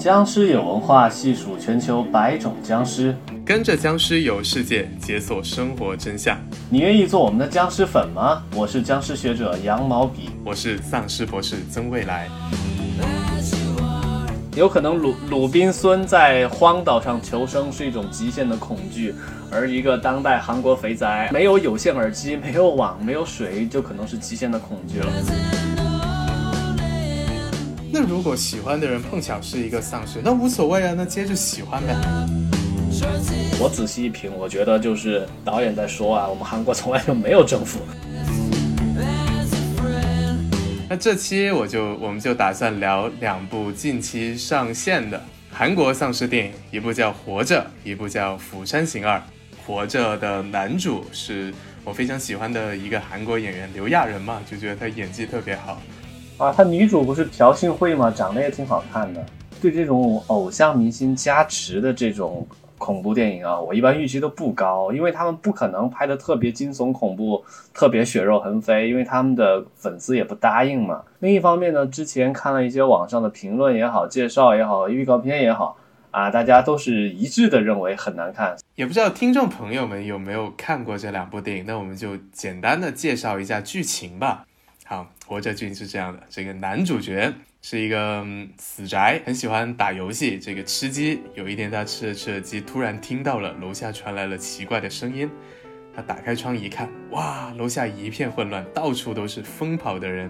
僵尸有文化，细数全球百种僵尸，跟着僵尸游世界，解锁生活真相。你愿意做我们的僵尸粉吗？我是僵尸学者羊毛笔，我是丧尸博士曾未来。有可能鲁鲁滨孙在荒岛上求生是一种极限的恐惧，而一个当代韩国肥宅没有有线耳机、没有网、没有水，就可能是极限的恐惧了。那如果喜欢的人碰巧是一个丧尸，那无所谓啊，那接着喜欢呗。我仔细一品，我觉得就是导演在说啊，我们韩国从来就没有政府。那这期我就我们就打算聊两部近期上线的韩国丧尸电影，一部叫《活着》，一部叫《釜山行二》。《活着》的男主是我非常喜欢的一个韩国演员刘亚仁嘛，就觉得他演技特别好。啊，他女主不是朴信惠吗？长得也挺好看的。对这种偶像明星加持的这种恐怖电影啊，我一般预期都不高，因为他们不可能拍的特别惊悚恐怖，特别血肉横飞，因为他们的粉丝也不答应嘛。另一方面呢，之前看了一些网上的评论也好，介绍也好，预告片也好，啊，大家都是一致的认为很难看。也不知道听众朋友们有没有看过这两部电影，那我们就简单的介绍一下剧情吧。好，活着剧情是这样的：这个男主角是一个死宅，很喜欢打游戏，这个吃鸡。有一天他吃着吃着鸡，突然听到了楼下传来了奇怪的声音。他打开窗一看，哇，楼下一片混乱，到处都是疯跑的人，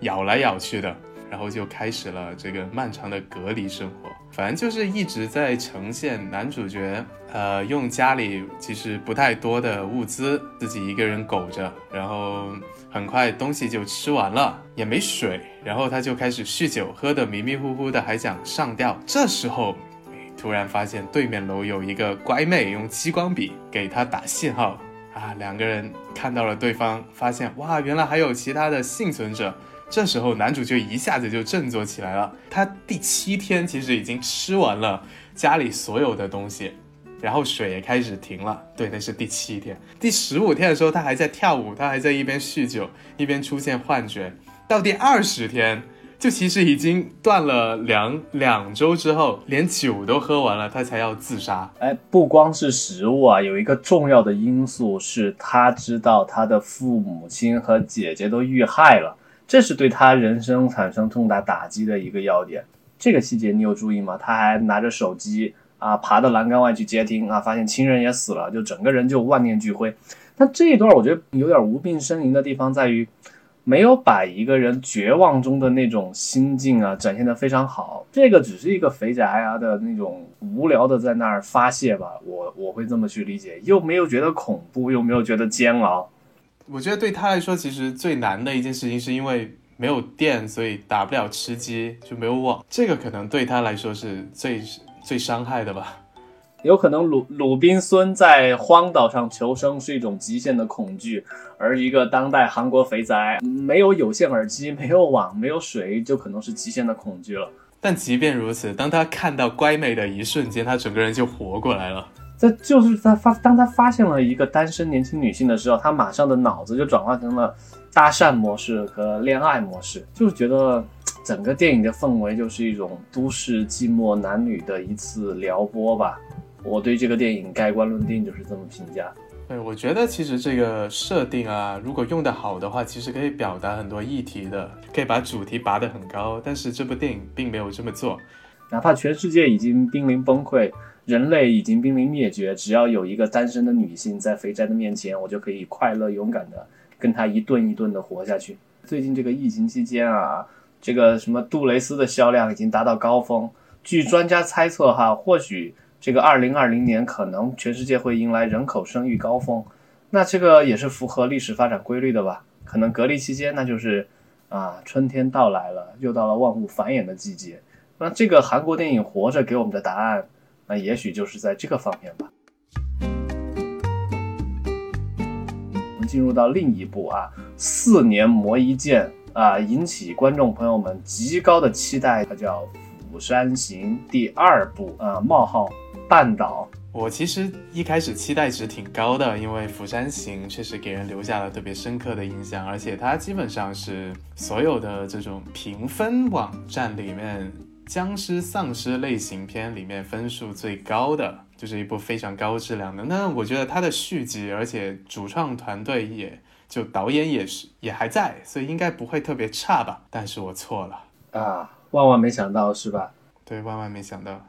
咬来咬去的。然后就开始了这个漫长的隔离生活。反正就是一直在呈现男主角，呃，用家里其实不太多的物资，自己一个人苟着，然后。很快东西就吃完了，也没水，然后他就开始酗酒，喝得迷迷糊糊的，还想上吊。这时候，突然发现对面楼有一个乖妹用激光笔给他打信号啊，两个人看到了对方，发现哇，原来还有其他的幸存者。这时候男主就一下子就振作起来了，他第七天其实已经吃完了家里所有的东西。然后水也开始停了，对，那是第七天。第十五天的时候，他还在跳舞，他还在一边酗酒一边出现幻觉。到第二十天，就其实已经断了两两周之后，连酒都喝完了，他才要自杀。哎，不光是食物啊，有一个重要的因素是他知道他的父母亲和姐姐都遇害了，这是对他人生产生重大打击的一个要点。这个细节你有注意吗？他还拿着手机。啊，爬到栏杆外去接听啊，发现亲人也死了，就整个人就万念俱灰。但这一段我觉得有点无病呻吟的地方在于，没有把一个人绝望中的那种心境啊展现的非常好。这个只是一个肥宅啊的那种无聊的在那儿发泄吧，我我会这么去理解，又没有觉得恐怖，又没有觉得煎熬。我觉得对他来说，其实最难的一件事情是因为没有电，所以打不了吃鸡，就没有网。这个可能对他来说是最。最伤害的吧，有可能鲁鲁滨孙在荒岛上求生是一种极限的恐惧，而一个当代韩国肥宅没有有线耳机、没有网、没有水，就可能是极限的恐惧了。但即便如此，当他看到乖美的一瞬间，他整个人就活过来了。这就是他发，当他发现了一个单身年轻女性的时候，他马上的脑子就转化成了搭讪模式和恋爱模式，就是觉得。整个电影的氛围就是一种都市寂寞男女的一次撩拨吧。我对这个电影盖棺论定就是这么评价。对，我觉得其实这个设定啊，如果用得好的话，其实可以表达很多议题的，可以把主题拔得很高。但是这部电影并没有这么做。哪怕全世界已经濒临崩溃，人类已经濒临灭绝，只要有一个单身的女性在肥宅的面前，我就可以快乐勇敢的跟她一顿一顿的活下去。最近这个疫情期间啊。这个什么杜蕾斯的销量已经达到高峰，据专家猜测哈，或许这个二零二零年可能全世界会迎来人口生育高峰，那这个也是符合历史发展规律的吧？可能隔离期间那就是啊春天到来了，又到了万物繁衍的季节。那这个韩国电影《活着》给我们的答案，那也许就是在这个方面吧。我们进入到另一部啊，四年磨一剑。啊，引起观众朋友们极高的期待，它叫《釜山行》第二部啊，冒号半岛。我其实一开始期待值挺高的，因为《釜山行》确实给人留下了特别深刻的印象，而且它基本上是所有的这种评分网站里面僵尸丧尸类型片里面分数最高的，就是一部非常高质量的。那我觉得它的续集，而且主创团队也就导演也是也还在，所以应该不会特别差吧。但是我错了啊，万万没想到是吧？对，万万没想到。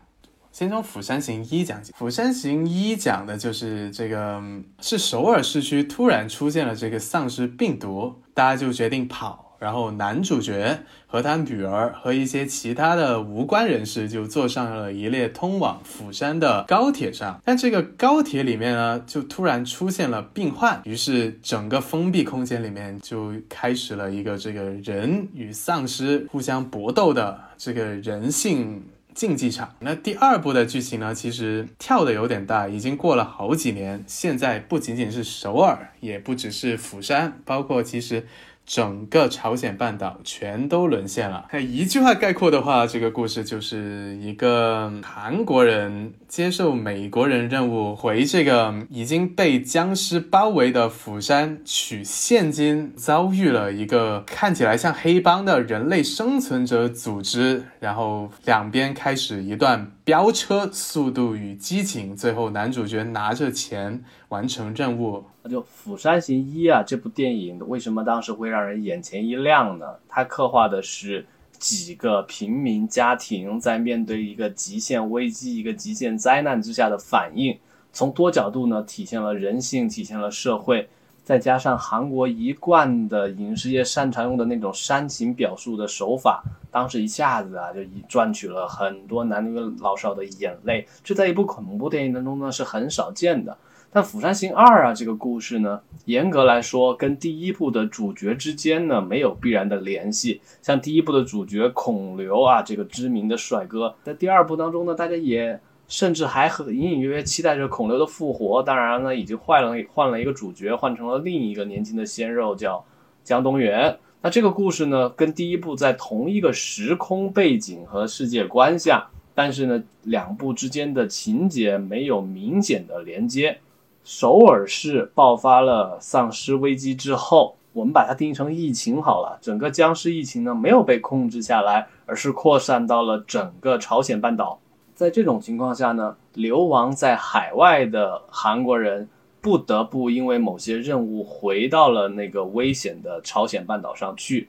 先从《釜山行一》讲起，《釜山行一》讲的就是这个是首尔市区突然出现了这个丧尸病毒，大家就决定跑。然后男主角和他女儿和一些其他的无关人士就坐上了一列通往釜山的高铁上，但这个高铁里面呢，就突然出现了病患，于是整个封闭空间里面就开始了一个这个人与丧尸互相搏斗的这个人性竞技场。那第二部的剧情呢，其实跳的有点大，已经过了好几年，现在不仅仅是首尔，也不只是釜山，包括其实。整个朝鲜半岛全都沦陷了。一句话概括的话，这个故事就是一个韩国人接受美国人任务，回这个已经被僵尸包围的釜山取现金，遭遇了一个看起来像黑帮的人类生存者组织，然后两边开始一段飙车，速度与激情，最后男主角拿着钱完成任务。那就《釜山行一》啊，这部电影为什么当时会让人眼前一亮呢？它刻画的是几个平民家庭在面对一个极限危机、一个极限灾难之下的反应，从多角度呢体现了人性，体现了社会，再加上韩国一贯的影视业擅长用的那种煽情表述的手法，当时一下子啊就赚取了很多男女老少的眼泪，这在一部恐怖电影当中呢是很少见的。但《釜山行二》啊，这个故事呢，严格来说，跟第一部的主角之间呢，没有必然的联系。像第一部的主角孔刘啊，这个知名的帅哥，在第二部当中呢，大家也甚至还很隐隐约约期待着孔刘的复活。当然呢，已经换了换了一个主角，换成了另一个年轻的鲜肉，叫江东元。那这个故事呢，跟第一部在同一个时空背景和世界观下，但是呢，两部之间的情节没有明显的连接。首尔市爆发了丧尸危机之后，我们把它定义成疫情好了。整个僵尸疫情呢没有被控制下来，而是扩散到了整个朝鲜半岛。在这种情况下呢，流亡在海外的韩国人不得不因为某些任务回到了那个危险的朝鲜半岛上去。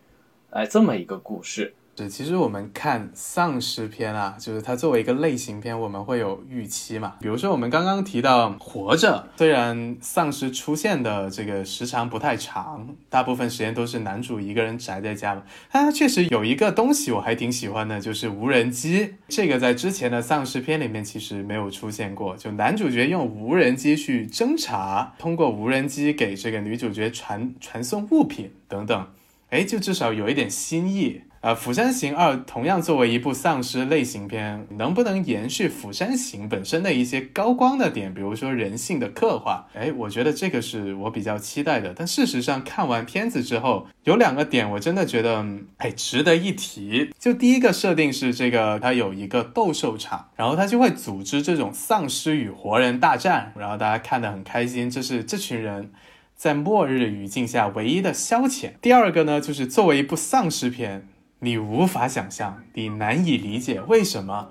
哎，这么一个故事。其实我们看丧尸片啊，就是它作为一个类型片，我们会有预期嘛。比如说我们刚刚提到《活着》，虽然丧尸出现的这个时长不太长，大部分时间都是男主一个人宅在家嘛，但它确实有一个东西我还挺喜欢的，就是无人机。这个在之前的丧尸片里面其实没有出现过，就男主角用无人机去侦查，通过无人机给这个女主角传传送物品等等，哎，就至少有一点新意。呃，《釜山行二》同样作为一部丧尸类型片，能不能延续《釜山行》本身的一些高光的点，比如说人性的刻画？哎，我觉得这个是我比较期待的。但事实上，看完片子之后，有两个点我真的觉得，哎，值得一提。就第一个设定是这个，它有一个斗兽场，然后它就会组织这种丧尸与活人大战，然后大家看得很开心，这是这群人在末日语境下唯一的消遣。第二个呢，就是作为一部丧尸片。你无法想象，你难以理解为什么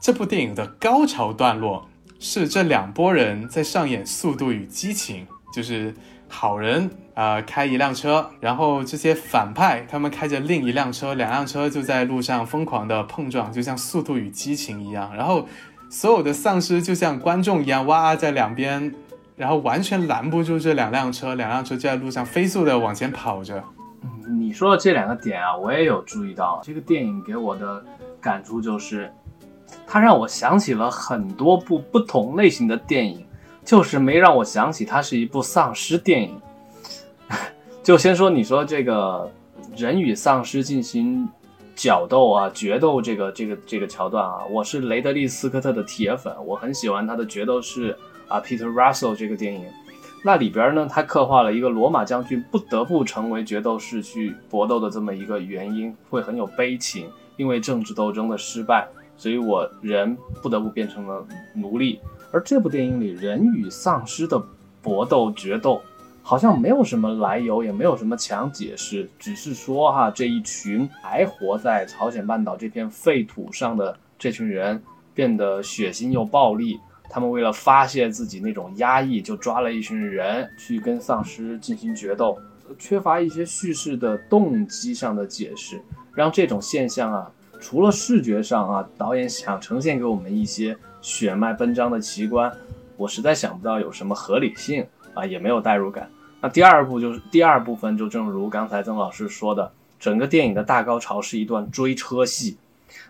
这部电影的高潮段落是这两拨人在上演《速度与激情》，就是好人啊开一辆车，然后这些反派他们开着另一辆车，两辆车就在路上疯狂的碰撞，就像《速度与激情》一样。然后所有的丧尸就像观众一样，哇，在两边，然后完全拦不住这两辆车，两辆车就在路上飞速的往前跑着。你说的这两个点啊，我也有注意到。这个电影给我的感触就是，它让我想起了很多部不同类型的电影，就是没让我想起它是一部丧尸电影。就先说你说这个人与丧尸进行角斗啊、决斗这个这个这个桥段啊，我是雷德利·斯科特的铁粉，我很喜欢他的决斗士啊，Peter Russell 这个电影。那里边呢，他刻画了一个罗马将军不得不成为决斗士去搏斗的这么一个原因，会很有悲情，因为政治斗争的失败，所以我人不得不变成了奴隶。而这部电影里人与丧尸的搏斗决斗，好像没有什么来由，也没有什么强解释，只是说哈，这一群还活在朝鲜半岛这片废土上的这群人变得血腥又暴力。他们为了发泄自己那种压抑，就抓了一群人去跟丧尸进行决斗，缺乏一些叙事的动机上的解释，让这种现象啊，除了视觉上啊，导演想呈现给我们一些血脉奔张的奇观，我实在想不到有什么合理性。啊，也没有代入感。那第二部就是第二部分，就正如刚才曾老师说的，整个电影的大高潮是一段追车戏。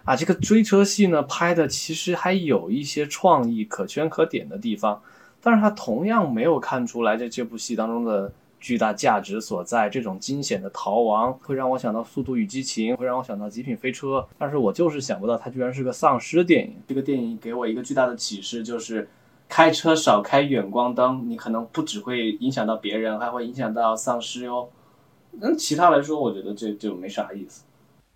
啊，这个追车戏呢，拍的其实还有一些创意可圈可点的地方，但是它同样没有看出来这这部戏当中的巨大价值所在。这种惊险的逃亡会让我想到《速度与激情》，会让我想到《极品飞车》，但是我就是想不到它居然是个丧尸电影。这个电影给我一个巨大的启示，就是。开车少开远光灯，你可能不只会影响到别人，还会影响到丧尸哟。那其他来说，我觉得这就没啥意思。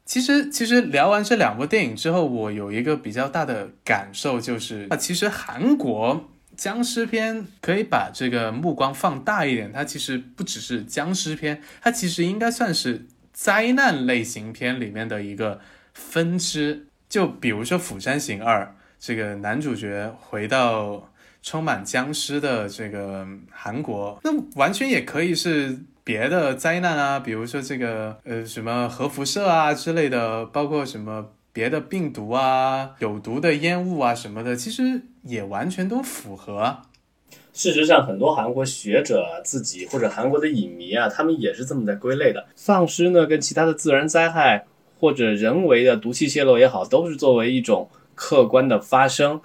其实，其实聊完这两部电影之后，我有一个比较大的感受，就是啊，其实韩国僵尸片可以把这个目光放大一点，它其实不只是僵尸片，它其实应该算是灾难类型片里面的一个分支。就比如说《釜山行二》，这个男主角回到。充满僵尸的这个韩国，那完全也可以是别的灾难啊，比如说这个呃什么核辐射啊之类的，包括什么别的病毒啊、有毒的烟雾啊什么的，其实也完全都符合。事实上，很多韩国学者自己或者韩国的影迷啊，他们也是这么在归类的。丧尸呢，跟其他的自然灾害或者人为的毒气泄漏也好，都是作为一种客观的发生。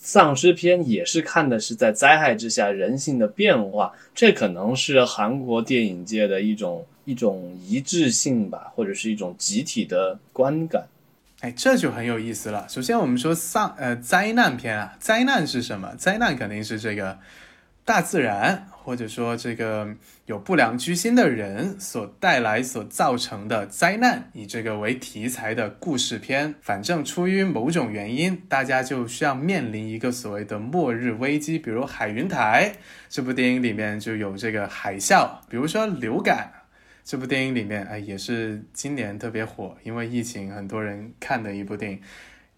丧尸片也是看的是在灾害之下人性的变化，这可能是韩国电影界的一种一种一致性吧，或者是一种集体的观感。哎，这就很有意思了。首先，我们说丧呃灾难片啊，灾难是什么？灾难肯定是这个。大自然，或者说这个有不良居心的人所带来、所造成的灾难，以这个为题材的故事片。反正出于某种原因，大家就需要面临一个所谓的末日危机，比如海云台这部电影里面就有这个海啸，比如说流感这部电影里面，哎，也是今年特别火，因为疫情很多人看的一部电影。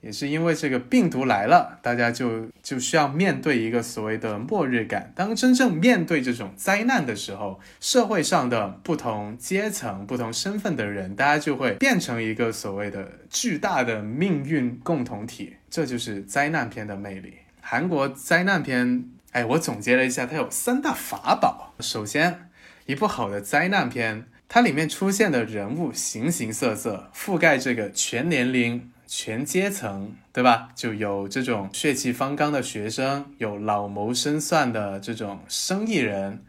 也是因为这个病毒来了，大家就就需要面对一个所谓的末日感。当真正面对这种灾难的时候，社会上的不同阶层、不同身份的人，大家就会变成一个所谓的巨大的命运共同体。这就是灾难片的魅力。韩国灾难片，哎，我总结了一下，它有三大法宝。首先，一部好的灾难片，它里面出现的人物形形色色，覆盖这个全年龄。全阶层，对吧？就有这种血气方刚的学生，有老谋深算的这种生意人，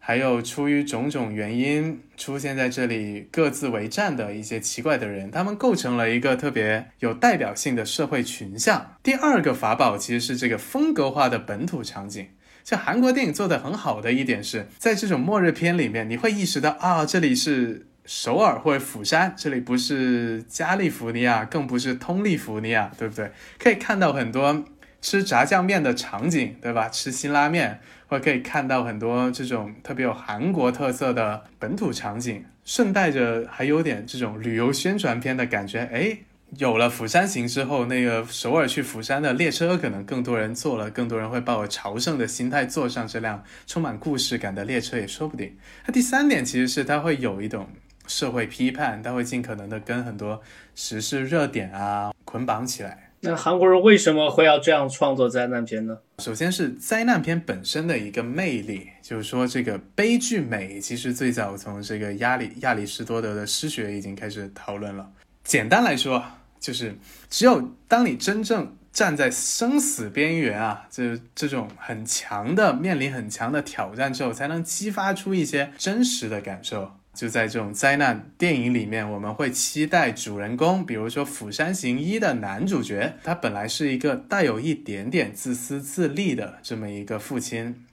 还有出于种种原因出现在这里各自为战的一些奇怪的人，他们构成了一个特别有代表性的社会群像。第二个法宝其实是这个风格化的本土场景，像韩国电影做的很好的一点是在这种末日片里面，你会意识到啊，这里是。首尔或者釜山，这里不是加利福尼亚，更不是通利福尼亚，对不对？可以看到很多吃炸酱面的场景，对吧？吃辛拉面，或可以看到很多这种特别有韩国特色的本土场景，顺带着还有点这种旅游宣传片的感觉。哎，有了釜山行之后，那个首尔去釜山的列车可能更多人坐了，更多人会抱着朝圣的心态坐上这辆充满故事感的列车也说不定。那第三点其实是它会有一种。社会批判，他会尽可能的跟很多时事热点啊捆绑起来。那韩国人为什么会要这样创作灾难片呢？首先是灾难片本身的一个魅力，就是说这个悲剧美，其实最早从这个亚里亚里士多德的诗学已经开始讨论了。简单来说，就是只有当你真正站在生死边缘啊，这这种很强的面临很强的挑战之后，才能激发出一些真实的感受。就在这种灾难电影里面，我们会期待主人公，比如说《釜山行一》的男主角，他本来是一个带有一点点自私自利的这么一个父亲，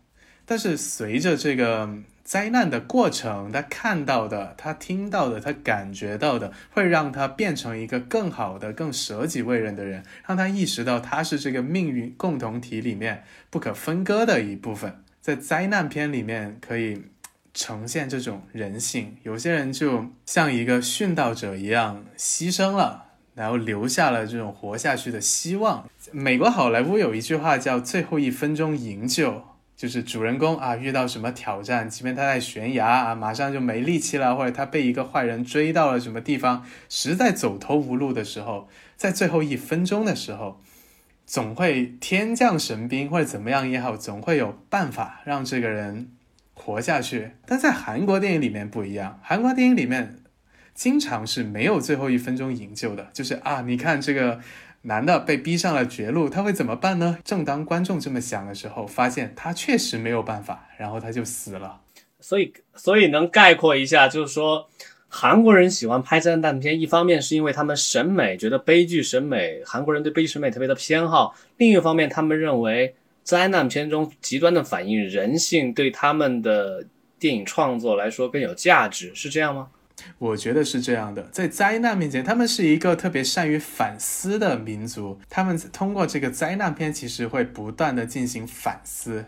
但是随着这个灾难的过程，他看到的、他听到的、他感觉到的，会让他变成一个更好的、更舍己为人的人，让他意识到他是这个命运共同体里面不可分割的一部分。在灾难片里面可以。呈现这种人性，有些人就像一个殉道者一样牺牲了，然后留下了这种活下去的希望。美国好莱坞有一句话叫“最后一分钟营救”，就是主人公啊遇到什么挑战，即便他在悬崖啊，马上就没力气了，或者他被一个坏人追到了什么地方，实在走投无路的时候，在最后一分钟的时候。总会天降神兵或者怎么样也好，总会有办法让这个人活下去。但在韩国电影里面不一样，韩国电影里面经常是没有最后一分钟营救的，就是啊，你看这个男的被逼上了绝路，他会怎么办呢？正当观众这么想的时候，发现他确实没有办法，然后他就死了。所以，所以能概括一下，就是说。韩国人喜欢拍灾难片，一方面是因为他们审美觉得悲剧审美，韩国人对悲剧审美特别的偏好；另一方面，他们认为灾难片中极端的反映人性，对他们的电影创作来说更有价值，是这样吗？我觉得是这样的，在灾难面前，他们是一个特别善于反思的民族，他们通过这个灾难片，其实会不断的进行反思。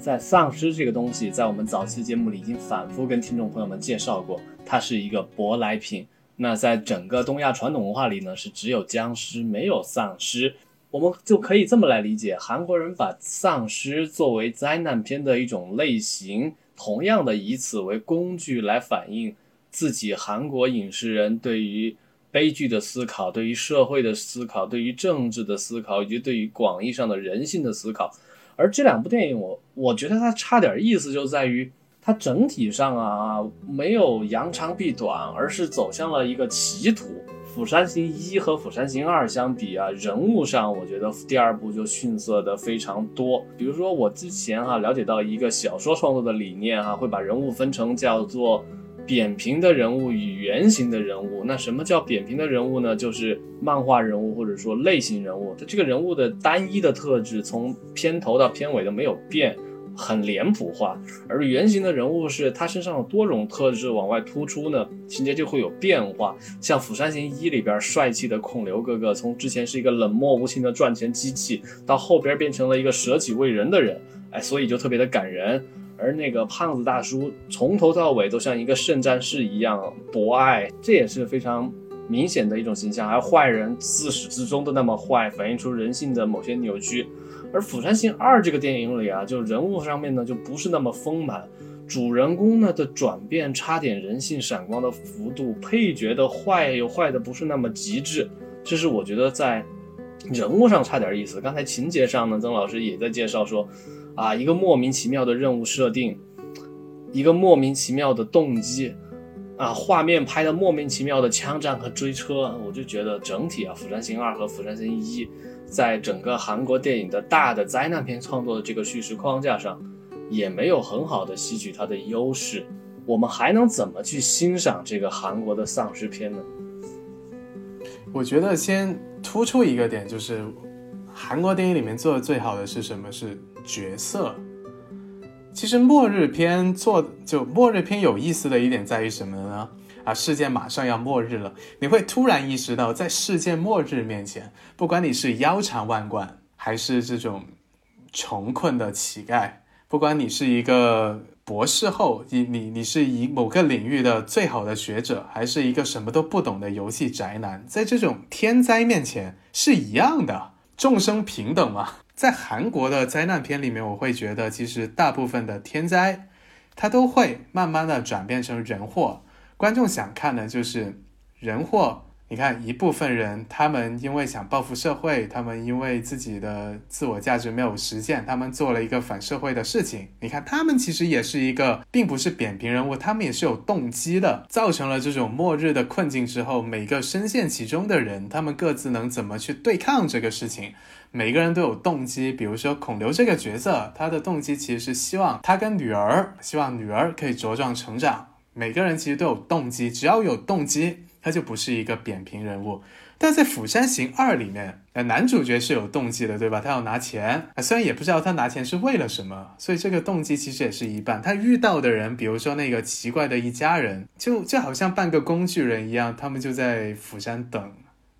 在丧尸这个东西，在我们早期节目里已经反复跟听众朋友们介绍过，它是一个舶来品。那在整个东亚传统文化里呢，是只有僵尸没有丧尸。我们就可以这么来理解，韩国人把丧尸作为灾难片的一种类型，同样的以此为工具来反映自己韩国影视人对于悲剧的思考、对于社会的思考、对于政治的思考，以及对于广义上的人性的思考。而这两部电影，我我觉得它差点意思就在于，它整体上啊没有扬长避短，而是走向了一个歧途。《釜山行一》和《釜山行二》相比啊，人物上我觉得第二部就逊色的非常多。比如说我之前哈了解到一个小说创作的理念哈，会把人物分成叫做。扁平的人物与圆形的人物，那什么叫扁平的人物呢？就是漫画人物或者说类型人物，它这个人物的单一的特质从片头到片尾都没有变，很脸谱化。而圆形的人物是他身上有多种特质往外突出呢，情节就会有变化。像《釜山行一》里边帅气的孔刘哥哥，从之前是一个冷漠无情的赚钱机器，到后边变成了一个舍己为人的人，哎，所以就特别的感人。而那个胖子大叔从头到尾都像一个圣战士一样博爱，这也是非常明显的一种形象。而坏人自始至终都那么坏，反映出人性的某些扭曲。而《釜山行二》这个电影里啊，就人物上面呢就不是那么丰满，主人公呢的转变差点人性闪光的幅度，配角的坏又坏的不是那么极致，这是我觉得在人物上差点意思。刚才情节上呢，曾老师也在介绍说。啊，一个莫名其妙的任务设定，一个莫名其妙的动机，啊，画面拍的莫名其妙的枪战和追车，我就觉得整体啊，《釜山行二》和《釜山行一》在整个韩国电影的大的灾难片创作的这个叙事框架上，也没有很好的吸取它的优势。我们还能怎么去欣赏这个韩国的丧尸片呢？我觉得先突出一个点，就是韩国电影里面做的最好的是什么？是。角色，其实末日片做就末日片有意思的一点在于什么呢？啊，世界马上要末日了，你会突然意识到，在世界末日面前，不管你是腰缠万贯，还是这种穷困的乞丐，不管你是一个博士后，你你你是以某个领域的最好的学者，还是一个什么都不懂的游戏宅男，在这种天灾面前是一样的，众生平等嘛。在韩国的灾难片里面，我会觉得其实大部分的天灾，它都会慢慢的转变成人祸。观众想看的就是人祸。你看一部分人，他们因为想报复社会，他们因为自己的自我价值没有实现，他们做了一个反社会的事情。你看他们其实也是一个，并不是扁平人物，他们也是有动机的。造成了这种末日的困境之后，每个深陷其中的人，他们各自能怎么去对抗这个事情？每个人都有动机，比如说孔刘这个角色，他的动机其实是希望他跟女儿，希望女儿可以茁壮成长。每个人其实都有动机，只要有动机，他就不是一个扁平人物。但在《釜山行二》里面，呃，男主角是有动机的，对吧？他要拿钱，虽然也不知道他拿钱是为了什么，所以这个动机其实也是一半。他遇到的人，比如说那个奇怪的一家人，就就好像半个工具人一样，他们就在釜山等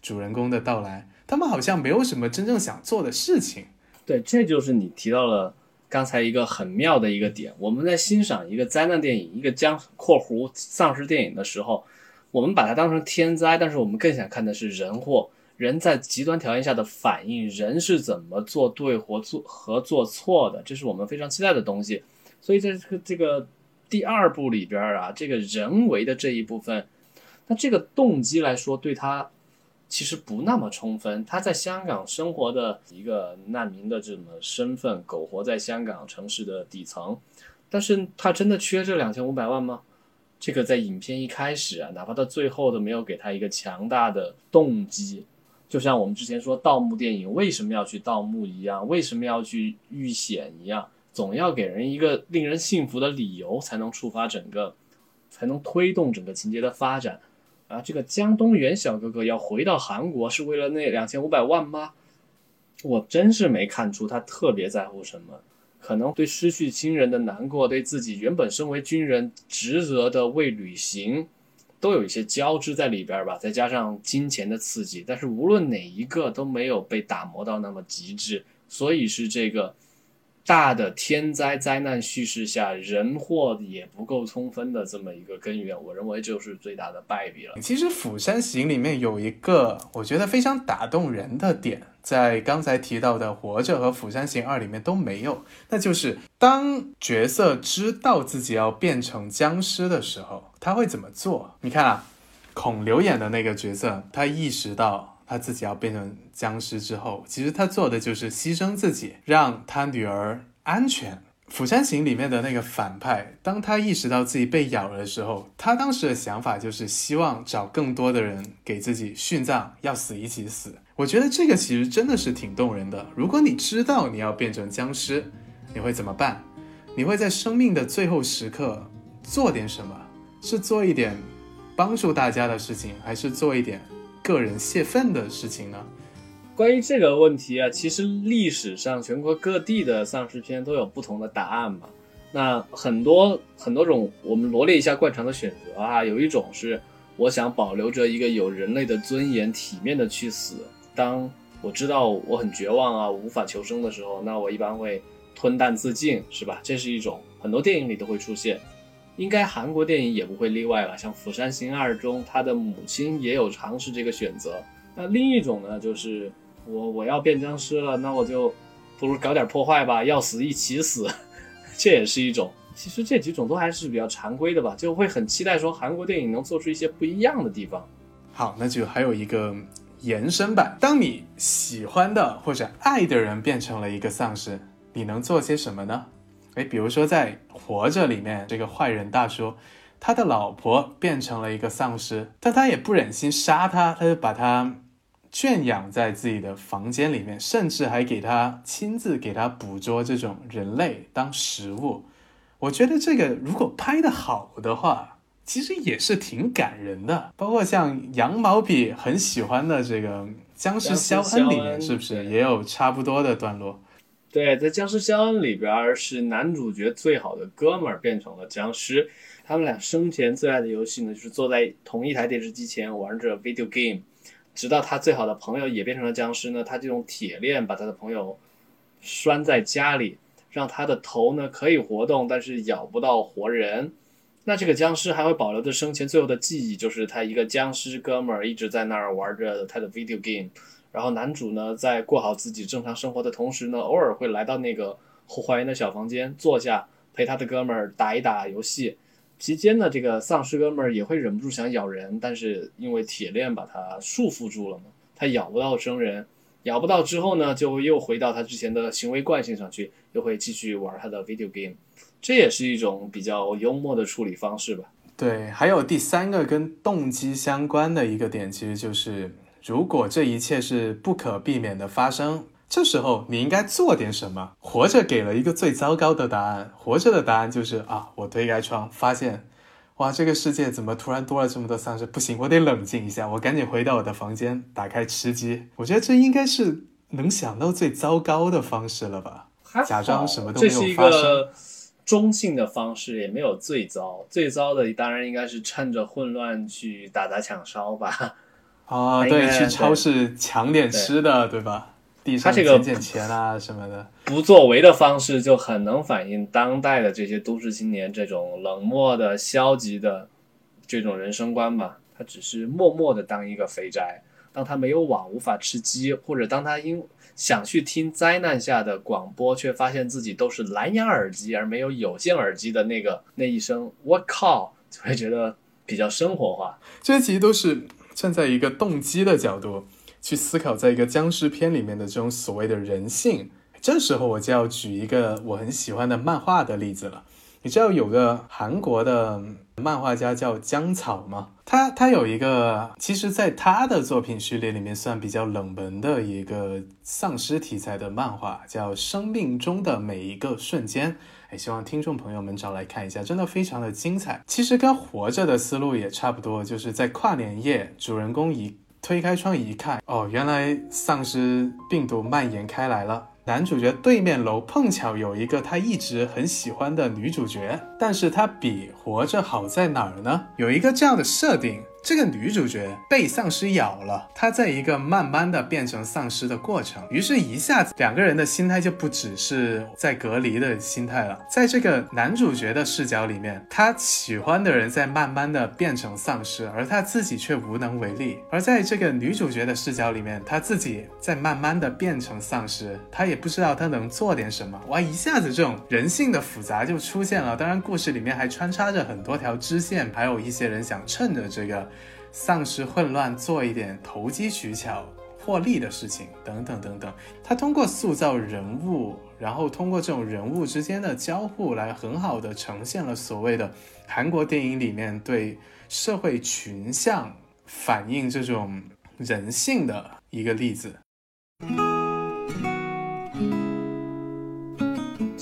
主人公的到来。他们好像没有什么真正想做的事情，对，这就是你提到了刚才一个很妙的一个点。我们在欣赏一个灾难电影、一个僵（括弧）丧尸电影的时候，我们把它当成天灾，但是我们更想看的是人祸，人在极端条件下的反应，人是怎么做对或做和做错的，这是我们非常期待的东西。所以在这个这个第二部里边啊，这个人为的这一部分，那这个动机来说，对他。其实不那么充分。他在香港生活的一个难民的这么身份，苟活在香港城市的底层，但是他真的缺这两千五百万吗？这个在影片一开始啊，哪怕到最后都没有给他一个强大的动机。就像我们之前说盗墓电影为什么要去盗墓一样，为什么要去遇险一样，总要给人一个令人信服的理由，才能触发整个，才能推动整个情节的发展。啊，这个江东元小哥哥要回到韩国是为了那两千五百万吗？我真是没看出他特别在乎什么，可能对失去亲人的难过，对自己原本身为军人职责的未履行，都有一些交织在里边吧。再加上金钱的刺激，但是无论哪一个都没有被打磨到那么极致，所以是这个。大的天灾灾难叙事下，人祸也不够充分的这么一个根源，我认为就是最大的败笔了。其实《釜山行》里面有一个我觉得非常打动人的点，在刚才提到的《活着》和《釜山行二》里面都没有，那就是当角色知道自己要变成僵尸的时候，他会怎么做？你看啊，孔刘演的那个角色，他意识到。他自己要变成僵尸之后，其实他做的就是牺牲自己，让他女儿安全。《釜山行》里面的那个反派，当他意识到自己被咬了的时候，他当时的想法就是希望找更多的人给自己殉葬，要死一起死。我觉得这个其实真的是挺动人的。如果你知道你要变成僵尸，你会怎么办？你会在生命的最后时刻做点什么？是做一点帮助大家的事情，还是做一点？个人泄愤的事情呢？关于这个问题啊，其实历史上全国各地的丧尸片都有不同的答案嘛。那很多很多种，我们罗列一下惯常的选择啊。有一种是我想保留着一个有人类的尊严、体面的去死。当我知道我很绝望啊，无法求生的时候，那我一般会吞弹自尽，是吧？这是一种很多电影里都会出现。应该韩国电影也不会例外了，像《釜山行二》中，他的母亲也有尝试这个选择。那另一种呢，就是我我要变僵尸了，那我就不如搞点破坏吧，要死一起死，这也是一种。其实这几种都还是比较常规的吧，就会很期待说韩国电影能做出一些不一样的地方。好，那就还有一个延伸版，当你喜欢的或者爱的人变成了一个丧尸，你能做些什么呢？哎，比如说在《活着》里面，这个坏人大叔，他的老婆变成了一个丧尸，但他也不忍心杀他，他就把他圈养在自己的房间里面，甚至还给他亲自给他捕捉这种人类当食物。我觉得这个如果拍的好的话，其实也是挺感人的。包括像羊毛笔很喜欢的这个《僵尸肖恩》里面，是不是也有差不多的段落？对，在《僵尸肖恩》里边，是男主角最好的哥们儿变成了僵尸。他们俩生前最爱的游戏呢，就是坐在同一台电视机前玩着 video game。直到他最好的朋友也变成了僵尸呢，他就用铁链把他的朋友拴在家里，让他的头呢可以活动，但是咬不到活人。那这个僵尸还会保留着生前最后的记忆，就是他一个僵尸哥们儿一直在那儿玩着他的 video game。然后男主呢，在过好自己正常生活的同时呢，偶尔会来到那个后花园的小房间坐下，陪他的哥们儿打一打游戏。期间呢，这个丧尸哥们儿也会忍不住想咬人，但是因为铁链把他束缚住了嘛，他咬不到生人。咬不到之后呢，就又回到他之前的行为惯性上去，又会继续玩他的 video game。这也是一种比较幽默的处理方式吧。对，还有第三个跟动机相关的一个点，其实就是。如果这一切是不可避免的发生，这时候你应该做点什么？活着给了一个最糟糕的答案，活着的答案就是啊，我推开窗发现，哇，这个世界怎么突然多了这么多丧尸？不行，我得冷静一下，我赶紧回到我的房间，打开吃鸡。我觉得这应该是能想到最糟糕的方式了吧？假装什么都没有发生，中性的方式也没有最糟，最糟的当然应该是趁着混乱去打砸抢烧吧。啊，对，去超市抢点吃的，对吧？地上捡捡钱啊什么的。不作为的方式就很能反映当代的这些都市青年这种冷漠的、消极的这种人生观吧。他只是默默的当一个肥宅，当他没有网无法吃鸡，或者当他因想去听灾难下的广播，却发现自己都是蓝牙耳机而没有有线耳机的那个那一声“我靠”，就会觉得比较生活化。这些其实都是站在一个动机的角度去思考，在一个僵尸片里面的这种所谓的人性。这时候我就要举一个我很喜欢的漫画的例子了。你知道有个韩国的漫画家叫江草嘛？他他有一个，其实在他的作品序列里面算比较冷门的一个丧尸题材的漫画，叫《生命中的每一个瞬间》。哎，希望听众朋友们找来看一下，真的非常的精彩。其实跟活着的思路也差不多，就是在跨年夜，主人公一推开窗一看，哦，原来丧尸病毒蔓延开来了。男主角对面楼碰巧有一个他一直很喜欢的女主角，但是他比活着好在哪儿呢？有一个这样的设定。这个女主角被丧尸咬了，她在一个慢慢的变成丧尸的过程，于是，一下子两个人的心态就不只是在隔离的心态了。在这个男主角的视角里面，他喜欢的人在慢慢的变成丧尸，而他自己却无能为力；而在这个女主角的视角里面，他自己在慢慢的变成丧尸，他也不知道他能做点什么。哇，一下子这种人性的复杂就出现了。当然，故事里面还穿插着很多条支线，还有一些人想趁着这个。丧失混乱，做一点投机取巧获利的事情，等等等等。他通过塑造人物，然后通过这种人物之间的交互，来很好的呈现了所谓的韩国电影里面对社会群像反映这种人性的一个例子。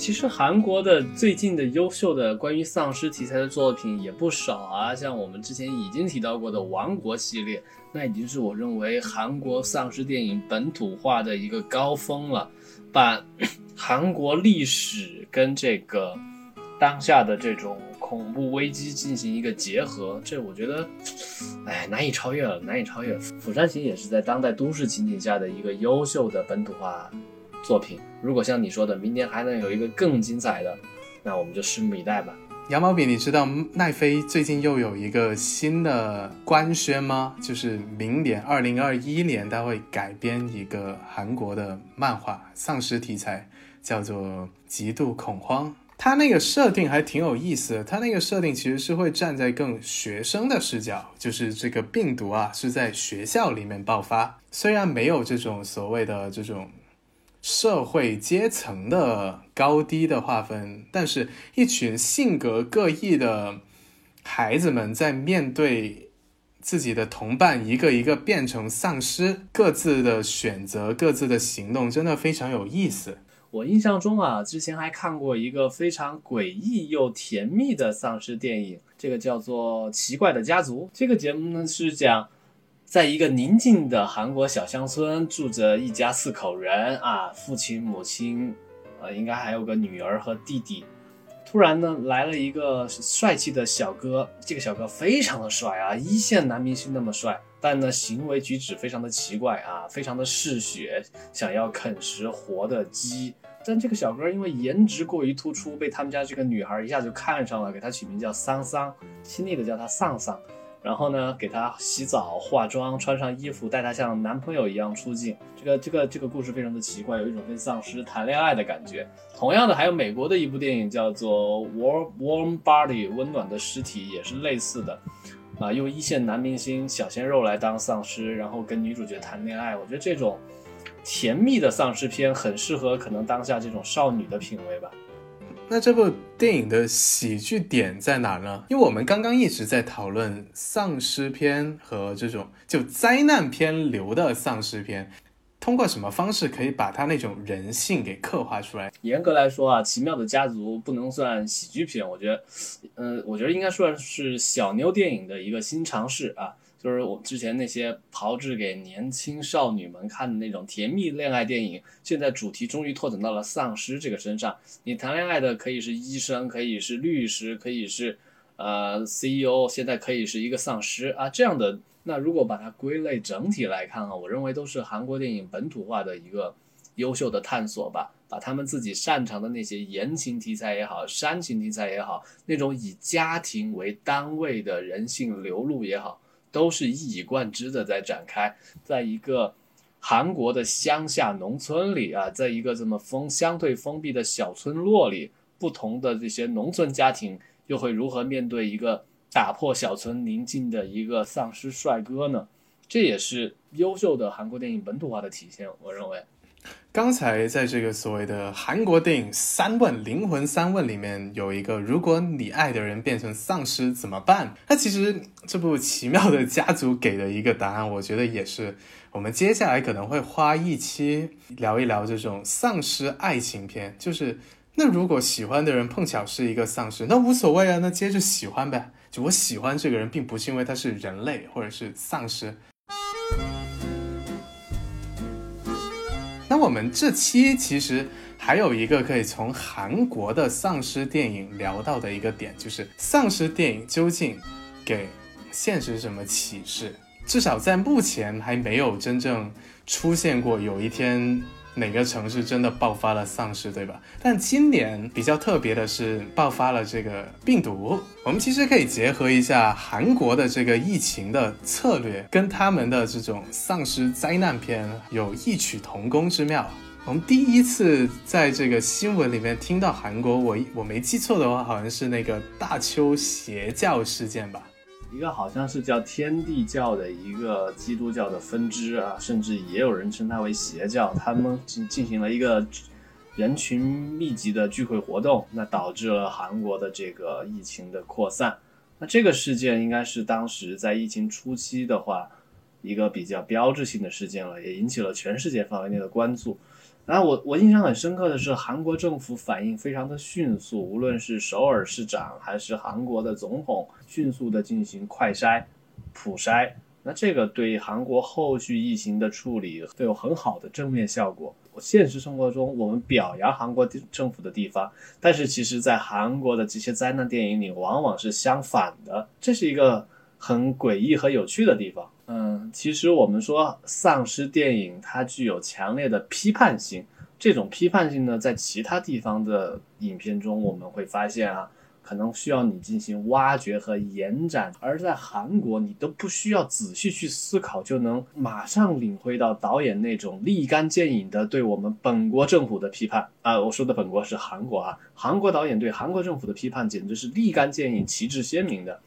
其实韩国的最近的优秀的关于丧尸题材的作品也不少啊，像我们之前已经提到过的《王国》系列，那已经是我认为韩国丧尸电影本土化的一个高峰了，把 韩国历史跟这个当下的这种恐怖危机进行一个结合，这我觉得，哎，难以超越了，难以超越。《釜山行》也是在当代都市情景下的一个优秀的本土化。作品，如果像你说的，明年还能有一个更精彩的，那我们就拭目以待吧。羊毛笔，你知道奈飞最近又有一个新的官宣吗？就是明年二零二一年，它会改编一个韩国的漫画，丧尸题材，叫做《极度恐慌》。它那个设定还挺有意思的，它那个设定其实是会站在更学生的视角，就是这个病毒啊是在学校里面爆发，虽然没有这种所谓的这种。社会阶层的高低的划分，但是一群性格各异的孩子们在面对自己的同伴一个一个变成丧尸，各自的选择、各自的行动，真的非常有意思。我印象中啊，之前还看过一个非常诡异又甜蜜的丧尸电影，这个叫做《奇怪的家族》。这个节目呢是讲。在一个宁静的韩国小乡村，住着一家四口人啊，父亲、母亲，呃，应该还有个女儿和弟弟。突然呢，来了一个帅气的小哥，这个小哥非常的帅啊，一线男明星那么帅，但呢，行为举止非常的奇怪啊，非常的嗜血，想要啃食活的鸡。但这个小哥因为颜值过于突出，被他们家这个女孩一下就看上了，给他取名叫桑桑，亲昵的叫他丧丧。然后呢，给他洗澡、化妆、穿上衣服，带他像男朋友一样出镜。这个、这个、这个故事非常的奇怪，有一种跟丧尸谈恋爱的感觉。同样的，还有美国的一部电影叫做《Warm Warm Body》，温暖的尸体，也是类似的。啊，用一线男明星小鲜肉来当丧尸，然后跟女主角谈恋爱。我觉得这种甜蜜的丧尸片很适合可能当下这种少女的品味吧。那这部电影的喜剧点在哪呢？因为我们刚刚一直在讨论丧尸片和这种就灾难片流的丧尸片，通过什么方式可以把它那种人性给刻画出来？严格来说啊，《奇妙的家族》不能算喜剧片，我觉得，嗯，我觉得应该算是小妞电影的一个新尝试啊。就是我之前那些炮制给年轻少女们看的那种甜蜜恋爱电影，现在主题终于拓展到了丧尸这个身上。你谈恋爱的可以是医生，可以是律师，可以是呃 CEO，现在可以是一个丧尸啊。这样的，那如果把它归类整体来看啊，我认为都是韩国电影本土化的一个优秀的探索吧，把他们自己擅长的那些言情题材也好，煽情题材也好，那种以家庭为单位的人性流露也好，都是一以贯之的在展开，在一个韩国的乡下农村里啊，在一个这么封相对封闭的小村落里，不同的这些农村家庭又会如何面对一个打破小村宁静的一个丧尸帅哥呢？这也是优秀的韩国电影本土化的体现，我认为。刚才在这个所谓的韩国电影三问灵魂三问里面，有一个如果你爱的人变成丧尸怎么办？那其实这部奇妙的家族给的一个答案，我觉得也是我们接下来可能会花一期聊一聊这种丧尸爱情片。就是那如果喜欢的人碰巧是一个丧尸，那无所谓啊，那接着喜欢呗。就我喜欢这个人，并不是因为他是人类或者是丧尸。我们这期其实还有一个可以从韩国的丧尸电影聊到的一个点，就是丧尸电影究竟给现实什么启示？至少在目前还没有真正出现过有一天。哪个城市真的爆发了丧尸，对吧？但今年比较特别的是爆发了这个病毒。我们其实可以结合一下韩国的这个疫情的策略，跟他们的这种丧尸灾难片有异曲同工之妙。我们第一次在这个新闻里面听到韩国，我我没记错的话，好像是那个大邱邪教事件吧。一个好像是叫天地教的一个基督教的分支啊，甚至也有人称它为邪教。他们进进行了一个人群密集的聚会活动，那导致了韩国的这个疫情的扩散。那这个事件应该是当时在疫情初期的话，一个比较标志性的事件了，也引起了全世界范围内的关注。然后我我印象很深刻的是，韩国政府反应非常的迅速，无论是首尔市长还是韩国的总统，迅速的进行快筛、普筛。那这个对韩国后续疫情的处理都有很好的正面效果。现实生活中，我们表扬韩国政府的地方，但是其实在韩国的这些灾难电影里，往往是相反的。这是一个很诡异和有趣的地方。嗯，其实我们说丧尸电影它具有强烈的批判性，这种批判性呢，在其他地方的影片中我们会发现啊，可能需要你进行挖掘和延展，而在韩国你都不需要仔细去思考，就能马上领会到导演那种立竿见影的对我们本国政府的批判啊。我说的本国是韩国啊，韩国导演对韩国政府的批判简直是立竿见影、旗帜鲜明的。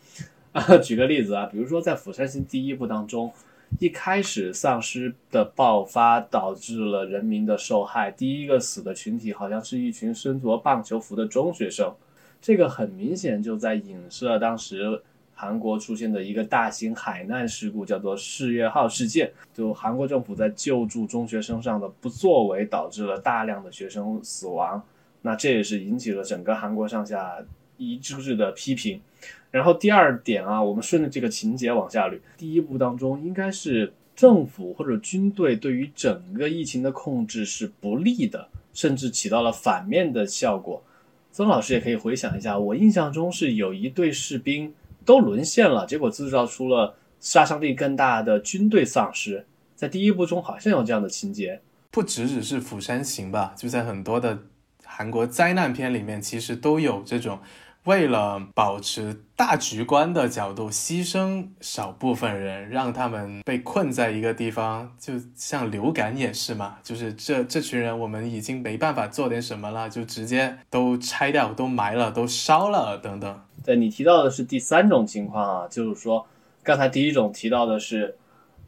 啊 举个例子啊，比如说在《釜山行》第一部当中，一开始丧尸的爆发导致了人民的受害，第一个死的群体好像是一群身着棒球服的中学生，这个很明显就在影射当时韩国出现的一个大型海难事故，叫做世越号事件，就韩国政府在救助中学生上的不作为，导致了大量的学生死亡，那这也是引起了整个韩国上下一致的批评。然后第二点啊，我们顺着这个情节往下捋。第一步当中，应该是政府或者军队对于整个疫情的控制是不利的，甚至起到了反面的效果。曾老师也可以回想一下，我印象中是有一队士兵都沦陷了，结果制造出了杀伤力更大的军队丧尸。在第一部中好像有这样的情节，不只只是《釜山行》吧，就在很多的韩国灾难片里面，其实都有这种。为了保持大局观的角度，牺牲少部分人，让他们被困在一个地方，就像流感也是嘛，就是这这群人，我们已经没办法做点什么了，就直接都拆掉、都埋了、都烧了等等。对你提到的是第三种情况啊，就是说刚才第一种提到的是，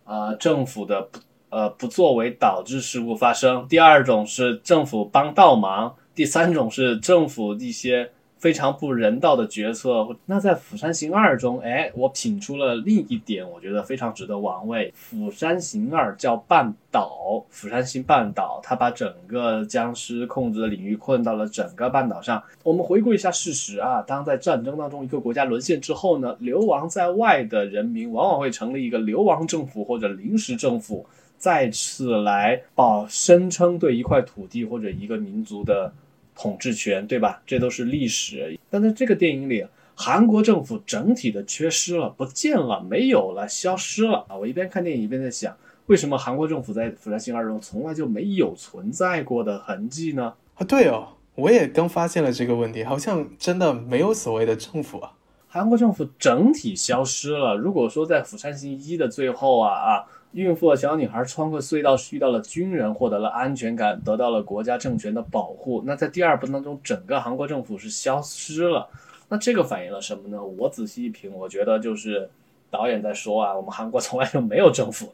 啊政府的不呃不作为导致事故发生；第二种是政府帮倒忙；第三种是政府一些。非常不人道的决策。那在《釜山行二》中，哎，我品出了另一点，我觉得非常值得玩味。《釜山行二》叫半岛，釜山行半岛，它把整个僵尸控制的领域困到了整个半岛上。我们回顾一下事实啊，当在战争当中一个国家沦陷之后呢，流亡在外的人民往往会成立一个流亡政府或者临时政府，再次来保声称对一块土地或者一个民族的。统治权，对吧？这都是历史。但在这个电影里，韩国政府整体的缺失了，不见了，没有了，消失了啊！我一边看电影一边在想，为什么韩国政府在釜山行二中从来就没有存在过的痕迹呢？啊，对哦，我也刚发现了这个问题，好像真的没有所谓的政府啊。韩国政府整体消失了。如果说在釜山行一的最后啊啊，孕妇和小女孩穿过隧道遇到了军人，获得了安全感，得到了国家政权的保护，那在第二部当中，整个韩国政府是消失了。那这个反映了什么呢？我仔细一品，我觉得就是。导演在说啊，我们韩国从来就没有政府，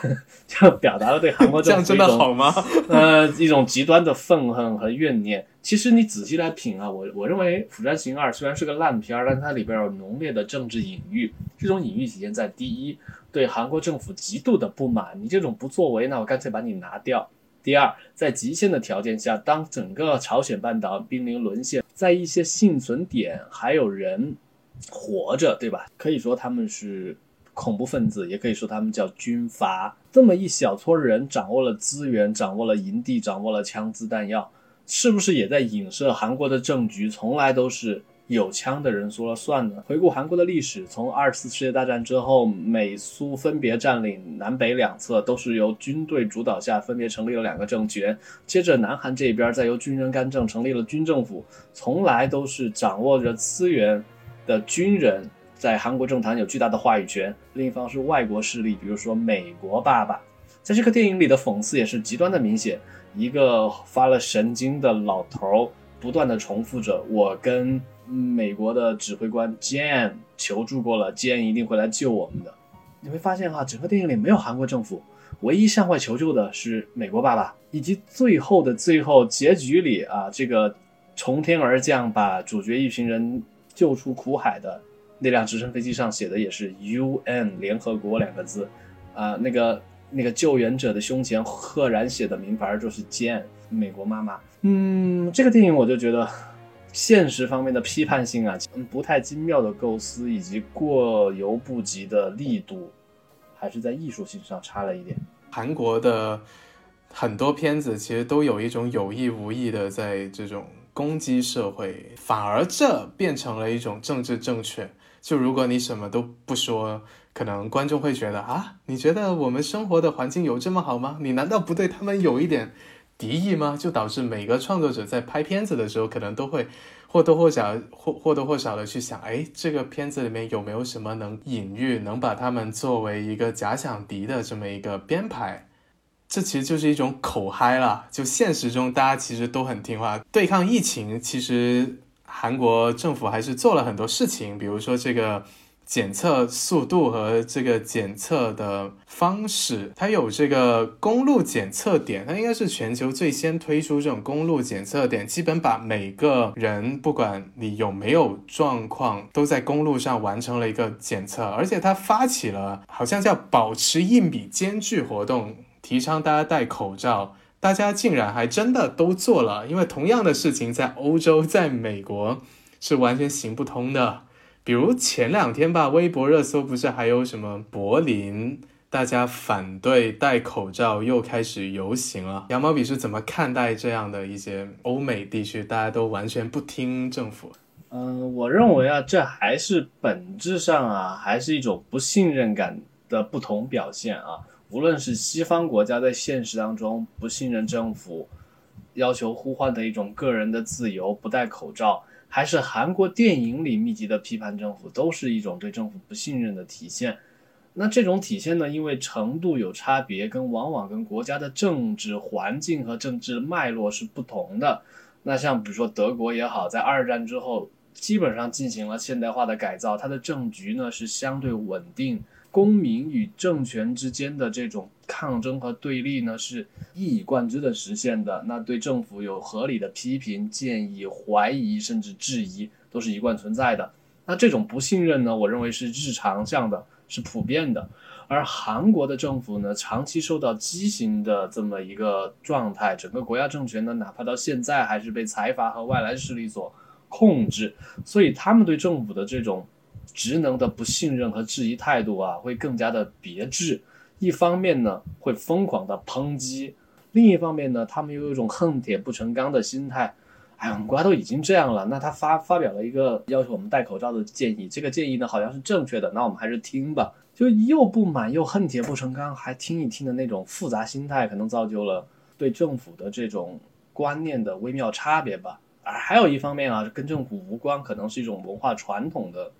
就表达了对韩国政府 真的好吗？呃，一种极端的愤恨和怨念。其实你仔细来品啊，我我认为《釜山行二》虽然是个烂片儿，但它里边有浓烈的政治隐喻。这种隐喻体现在第一，对韩国政府极度的不满，你这种不作为，那我干脆把你拿掉。第二，在极限的条件下，当整个朝鲜半岛濒临沦陷，在一些幸存点还有人。活着，对吧？可以说他们是恐怖分子，也可以说他们叫军阀。这么一小撮人掌握了资源，掌握了营地，掌握了枪支弹药，是不是也在影射韩国的政局从来都是有枪的人说了算呢？回顾韩国的历史，从二次世界大战之后，美苏分别占领南北两侧，都是由军队主导下分别成立了两个政权。接着，南韩这边再由军人干政，成立了军政府，从来都是掌握着资源。的军人在韩国政坛有巨大的话语权，另一方是外国势力，比如说美国爸爸，在这个电影里的讽刺也是极端的明显。一个发了神经的老头不断的重复着：“我跟美国的指挥官 Jan 求助过了，Jan 一定会来救我们的。”你会发现哈，整个电影里没有韩国政府，唯一向外求救的是美国爸爸，以及最后的最后结局里啊，这个从天而降把主角一群人。救出苦海的那辆直升飞机上写的也是 UN 联合国两个字，啊，那个那个救援者的胸前赫然写的名牌就是 Jane 美国妈妈。嗯，这个电影我就觉得现实方面的批判性啊，不太精妙的构思以及过犹不及的力度，还是在艺术性上差了一点。韩国的很多片子其实都有一种有意无意的在这种。攻击社会，反而这变成了一种政治正确。就如果你什么都不说，可能观众会觉得啊，你觉得我们生活的环境有这么好吗？你难道不对他们有一点敌意吗？就导致每个创作者在拍片子的时候，可能都会或多或少或或多或少的去想，哎，这个片子里面有没有什么能隐喻，能把他们作为一个假想敌的这么一个编排？这其实就是一种口嗨了。就现实中，大家其实都很听话。对抗疫情，其实韩国政府还是做了很多事情，比如说这个检测速度和这个检测的方式，它有这个公路检测点，它应该是全球最先推出这种公路检测点，基本把每个人不管你有没有状况，都在公路上完成了一个检测，而且它发起了好像叫保持一米间距活动。提倡大家戴口罩，大家竟然还真的都做了。因为同样的事情在欧洲、在美国是完全行不通的。比如前两天吧，微博热搜不是还有什么柏林，大家反对戴口罩又开始游行了。羊毛笔是怎么看待这样的一些欧美地区，大家都完全不听政府？嗯，我认为啊，这还是本质上啊，还是一种不信任感的不同表现啊。无论是西方国家在现实当中不信任政府，要求呼唤的一种个人的自由，不戴口罩，还是韩国电影里密集的批判政府，都是一种对政府不信任的体现。那这种体现呢，因为程度有差别，跟往往跟国家的政治环境和政治脉络是不同的。那像比如说德国也好，在二战之后基本上进行了现代化的改造，它的政局呢是相对稳定。公民与政权之间的这种抗争和对立呢，是一以贯之的实现的。那对政府有合理的批评、建议、怀疑甚至质疑，都是一贯存在的。那这种不信任呢，我认为是日常向的，是普遍的。而韩国的政府呢，长期受到畸形的这么一个状态，整个国家政权呢，哪怕到现在还是被财阀和外来势力所控制，所以他们对政府的这种。职能的不信任和质疑态度啊，会更加的别致。一方面呢，会疯狂的抨击；另一方面呢，他们又有一种恨铁不成钢的心态。哎，我们国家都已经这样了，那他发发表了一个要求我们戴口罩的建议，这个建议呢好像是正确的，那我们还是听吧。就又不满又恨铁不成钢，还听一听的那种复杂心态，可能造就了对政府的这种观念的微妙差别吧。而还有一方面啊，跟政府无关，可能是一种文化传统的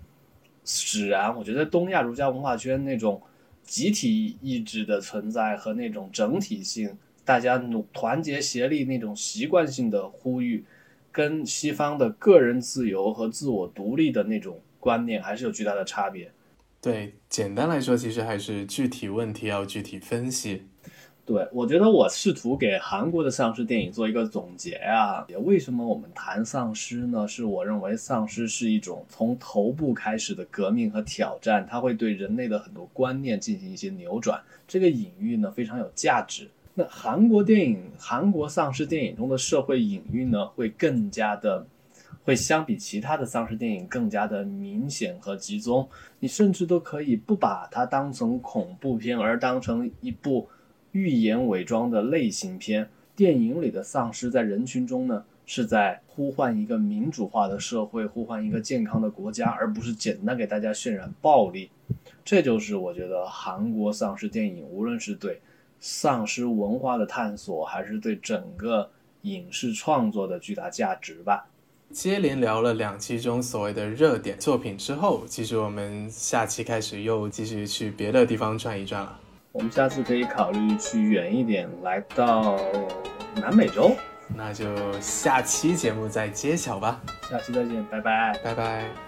使然。我觉得东亚儒家文化圈那种集体意志的存在和那种整体性，大家努团结协力那种习惯性的呼吁。跟西方的个人自由和自我独立的那种观念还是有巨大的差别。对，简单来说，其实还是具体问题要具体分析。对，我觉得我试图给韩国的丧尸电影做一个总结啊。也为什么我们谈丧尸呢？是我认为丧尸是一种从头部开始的革命和挑战，它会对人类的很多观念进行一些扭转。这个隐喻呢，非常有价值。那韩国电影、韩国丧尸电影中的社会隐喻呢，会更加的，会相比其他的丧尸电影更加的明显和集中。你甚至都可以不把它当成恐怖片，而当成一部预言伪装的类型片。电影里的丧尸在人群中呢，是在呼唤一个民主化的社会，呼唤一个健康的国家，而不是简单给大家渲染暴力。这就是我觉得韩国丧尸电影，无论是对。丧尸文化的探索，还是对整个影视创作的巨大价值吧。接连聊了两期中所谓的热点作品之后，其实我们下期开始又继续去别的地方转一转了。我们下次可以考虑去远一点，来到南美洲。那就下期节目再揭晓吧。下期再见，拜拜，拜拜。